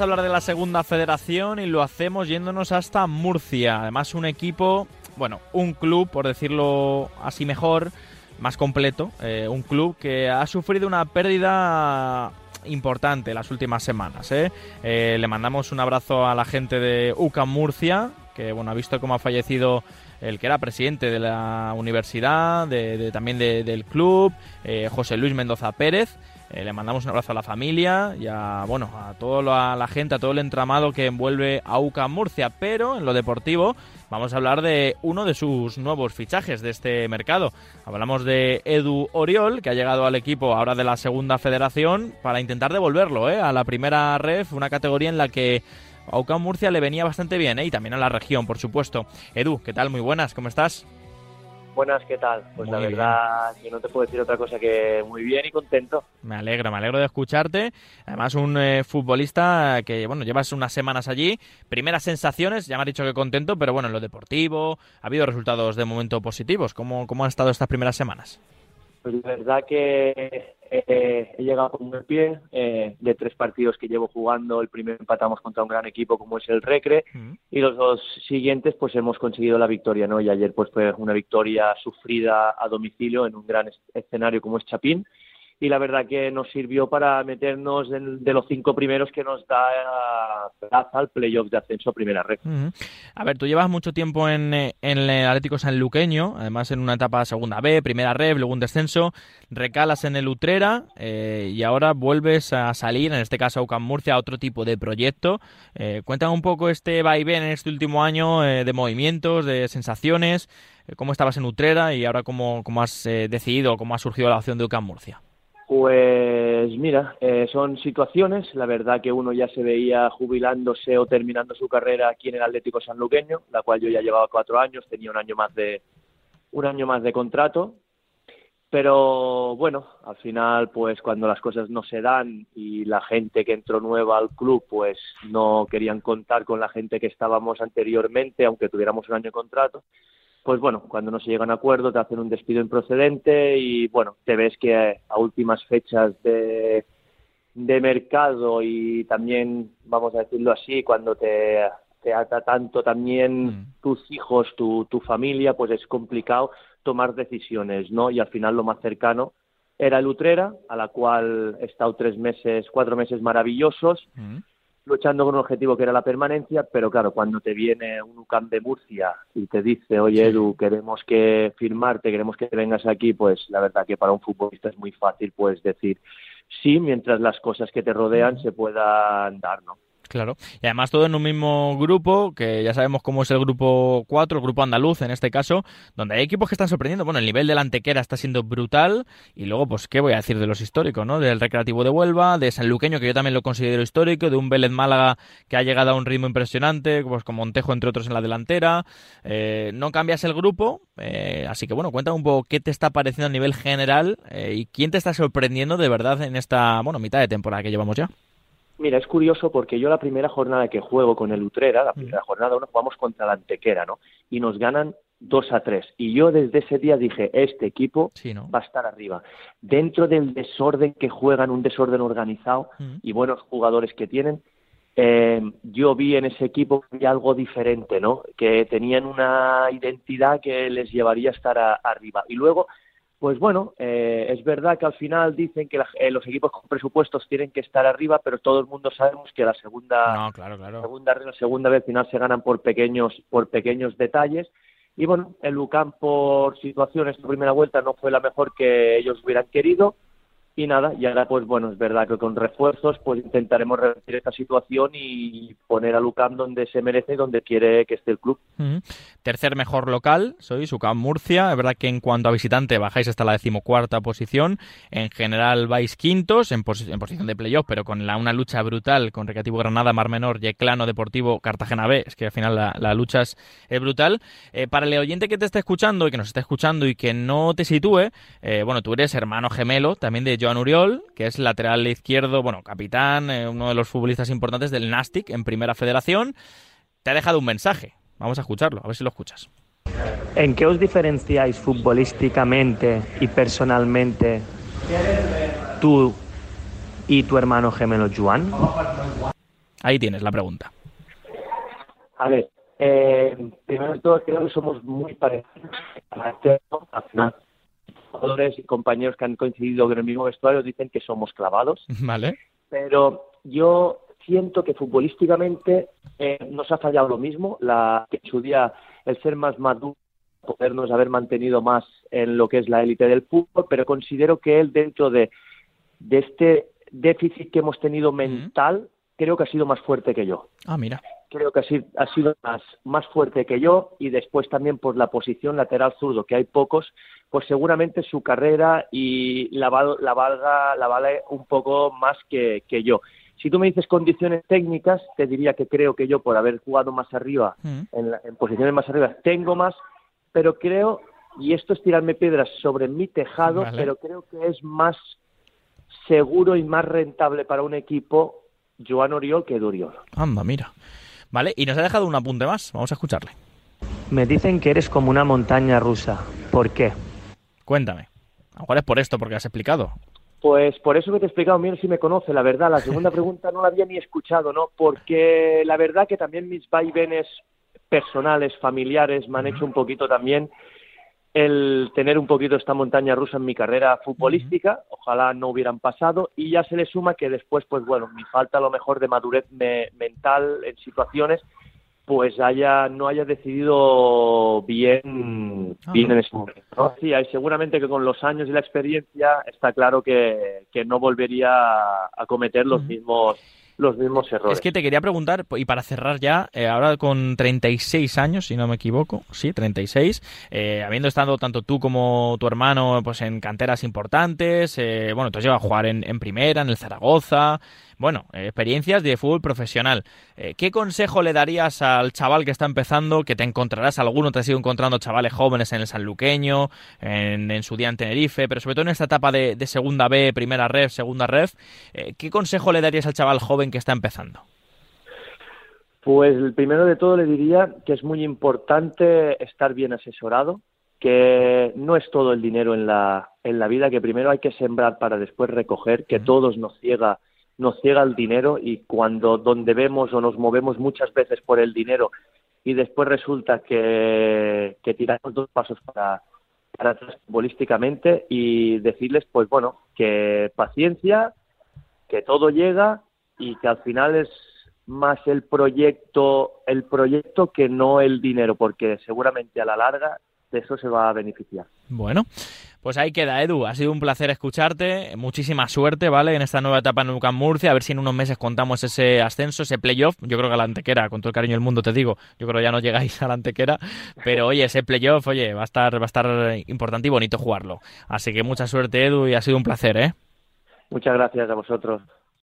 Hablar de la segunda federación y lo hacemos yéndonos hasta Murcia. Además, un equipo, bueno, un club, por decirlo así mejor, más completo. Eh, un club que ha sufrido una pérdida importante las últimas semanas. ¿eh? Eh, le mandamos un abrazo a la gente de UCAM Murcia, que bueno, ha visto cómo ha fallecido el que era presidente de la universidad, de, también del club, José Luis Mendoza Pérez. Eh, le mandamos un abrazo a la familia y a, bueno, a toda la, gente, a todo el entramado que envuelve a UCA Murcia. Pero en lo deportivo vamos a hablar de uno de sus nuevos fichajes de este mercado. Hablamos de Edu Oriol, que ha llegado al equipo ahora de la segunda federación para intentar devolverlo ¿eh? a la primera ref, una categoría en la que a UCA Murcia le venía bastante bien ¿eh? y también a la región, por supuesto. Edu, ¿qué tal? Muy buenas, ¿cómo estás? Buenas, ¿qué tal? Pues la verdad que no te puedo decir otra cosa que muy bien y contento. Me alegro, me alegro de escucharte. Además, un eh, futbolista que, bueno, llevas unas semanas allí. Primeras sensaciones, ya me has dicho que contento, pero bueno, en lo deportivo, ha habido resultados de momento positivos. ¿Cómo, cómo han estado estas primeras semanas? Pues la verdad que eh, he llegado con un pie eh, de tres partidos que llevo jugando. El primero empatamos contra un gran equipo como es el Recre y los dos siguientes pues hemos conseguido la victoria, ¿no? Y ayer pues fue una victoria sufrida a domicilio en un gran escenario como es Chapín y la verdad que nos sirvió para meternos de los cinco primeros que nos da plaza al playoff de ascenso a primera red. A ver, tú llevas mucho tiempo en, en, el Atlético Sanluqueño, además en una etapa segunda B, primera red, luego un descenso, recalas en el Utrera eh, y ahora vuelves a salir, en este caso a UCAM Murcia, a otro tipo de proyecto. Eh, cuéntame un poco este vaivén en este último año eh, de movimientos, de sensaciones, eh, cómo estabas en Utrera y ahora cómo, cómo has decidido, cómo ha surgido la opción de UCAM Murcia. Pues mira, eh, son situaciones. La verdad que uno ya se veía jubilándose o terminando su carrera aquí en el Atlético Sanluqueño, la cual yo ya llevaba cuatro años, tenía un año más de un año más de contrato. Pero bueno, al final, pues cuando las cosas no se dan y la gente que entró nueva al club, pues no querían contar con la gente que estábamos anteriormente, aunque tuviéramos un año de contrato, pues bueno, cuando no se llega a un acuerdo te hacen un despido improcedente y bueno, te ves que a últimas fechas de, de mercado y también, vamos a decirlo así, cuando te, te ata tanto también mm. tus hijos, tu, tu familia, pues es complicado tomar decisiones, ¿no? Y al final lo más cercano era el Utrera, a la cual he estado tres meses, cuatro meses maravillosos. Mm luchando con un objetivo que era la permanencia, pero claro, cuando te viene un UCAM de Murcia y te dice, oye Edu, queremos que firmarte, queremos que vengas aquí, pues la verdad que para un futbolista es muy fácil pues decir sí, mientras las cosas que te rodean se puedan dar, ¿no? Claro. Y además todo en un mismo grupo, que ya sabemos cómo es el grupo 4, el grupo andaluz en este caso, donde hay equipos que están sorprendiendo. Bueno, el nivel de la Antequera está siendo brutal. Y luego, pues, ¿qué voy a decir de los históricos, no? Del Recreativo de Huelva, de San Luqueño, que yo también lo considero histórico, de un Vélez Málaga que ha llegado a un ritmo impresionante, pues con Montejo, entre otros, en la delantera. Eh, no cambias el grupo, eh, así que bueno, cuéntame un poco qué te está pareciendo a nivel general eh, y quién te está sorprendiendo de verdad en esta, bueno, mitad de temporada que llevamos ya. Mira, es curioso porque yo la primera jornada que juego con el Utrera, la primera jornada uno, jugamos contra la Antequera, ¿no? Y nos ganan 2 a 3. Y yo desde ese día dije, este equipo va a estar arriba. Dentro del desorden que juegan, un desorden organizado y buenos jugadores que tienen, eh, yo vi en ese equipo algo diferente, ¿no? Que tenían una identidad que les llevaría a estar arriba. Y luego pues bueno, eh, es verdad que al final dicen que eh, los equipos con presupuestos tienen que estar arriba, pero todo el mundo sabemos que la segunda, segunda, la segunda vez final se ganan por pequeños, por pequeños detalles. Y bueno, el Lucan por situaciones, la primera vuelta no fue la mejor que ellos hubieran querido y nada, y ahora pues bueno, es verdad que con refuerzos pues intentaremos revertir esta situación y poner a Lucam donde se merece donde quiere que esté el club. Tercer mejor local, sois UCAM Murcia, es verdad que en cuanto a visitante bajáis hasta la decimocuarta posición, en general vais quintos en, posición de playoff, pero con la, una lucha brutal con Recreativo Granada, Mar Menor, Yeclano, Deportivo, Cartagena B, es que al final la, lucha es, brutal. Eh, para el oyente que te está escuchando y que nos está escuchando y que no te sitúe, eh, bueno, tú eres hermano gemelo también de Joan Uriol, que es lateral izquierdo, bueno, capitán, eh, uno de los futbolistas importantes del Nastic en Primera Federación, te ha dejado un mensaje. Vamos a escucharlo, a ver si lo escuchas. ¿En qué os diferenciáis futbolísticamente y personalmente tú y tu hermano gemelo Juan? Ahí tienes la pregunta. A ver, eh, primero de todo creo que somos muy parecidos. Jugadores y compañeros que han coincidido en el mismo vestuario dicen que somos clavados. Vale. Pero yo siento que futbolísticamente eh, nos ha fallado lo mismo, la que en su día el ser más maduro, podernos haber mantenido más en lo que es la élite del fútbol, pero considero que él dentro de, de este déficit que hemos tenido mental, creo que ha sido más fuerte que yo. Ah, mira. Creo que ha sido, ha sido más, más fuerte que yo y después también por la posición lateral zurdo, que hay pocos, pues seguramente su carrera y la, la valga la vale un poco más que, que yo. Si tú me dices condiciones técnicas, te diría que creo que yo, por haber jugado más arriba, en, en, posiciones más arriba, tengo más, pero creo, y esto es tirarme piedras sobre mi tejado, Vale. pero creo que es más seguro y más rentable para un equipo Joan Oriol que Duriol. Anda, mira. Vale, y nos ha dejado un apunte más. Vamos a escucharle. Me dicen que eres como una montaña rusa. ¿Por qué? Cuéntame. A lo mejor es por esto, porque has explicado. Pues por eso que te he explicado, mira si me conoce, la verdad, la segunda pregunta no la había ni escuchado, ¿no? Porque la verdad que también mis vaivenes personales, familiares, me han hecho un poquito también el tener un poquito esta montaña rusa en mi carrera futbolística, ojalá no hubieran pasado, y ya se le suma que después, pues bueno, mi falta a lo mejor de madurez me- mental en situaciones, pues haya no haya decidido bien, Ah. bien en ese momento. Sí, hay- seguramente que con los años y la experiencia está claro que, que no volvería a cometer los mismos los mismos errores. Es que te quería preguntar, y para cerrar ya, eh, ahora con 36 años, si no me equivoco, sí, 36, eh, habiendo estado tanto tú como tu hermano pues en canteras importantes, eh, bueno, tú has llegado a jugar en, en primera, en el Zaragoza, bueno, eh, experiencias de fútbol profesional. Eh, ¿Qué consejo le darías al chaval que está empezando, que te encontrarás alguno, te has ido encontrando chavales jóvenes en el Sanluqueño, en, en su día en Tenerife, pero sobre todo en esta etapa de, de segunda B, primera ref, segunda ref, eh, ¿qué consejo le darías al chaval joven que está empezando? Pues el primero de todo le diría que es muy importante estar bien asesorado, que no es todo el dinero en la, en la vida, que primero hay que sembrar para después recoger, que todos nos ciega, nos ciega el dinero y cuando donde vemos o nos movemos muchas veces por el dinero y después resulta que, que tiramos dos pasos para, para atrás futbolísticamente y decirles, pues bueno, que paciencia, que todo llega y que al final es más el proyecto el proyecto que no el dinero porque seguramente a la larga de eso se va a beneficiar. Bueno, pues ahí queda, Edu. Ha sido un placer escucharte. Muchísima suerte, ¿vale? En esta nueva etapa en UCAM Murcia. A ver si en unos meses contamos ese ascenso, ese playoff. Yo creo que a la antequera, con todo el cariño del mundo te digo, yo creo que ya no llegáis a la antequera. Pero oye, ese playoff, oye, va a estar, va a estar importante y bonito jugarlo. Así que mucha suerte, Edu, y ha sido un placer, ¿eh? muchas gracias a vosotros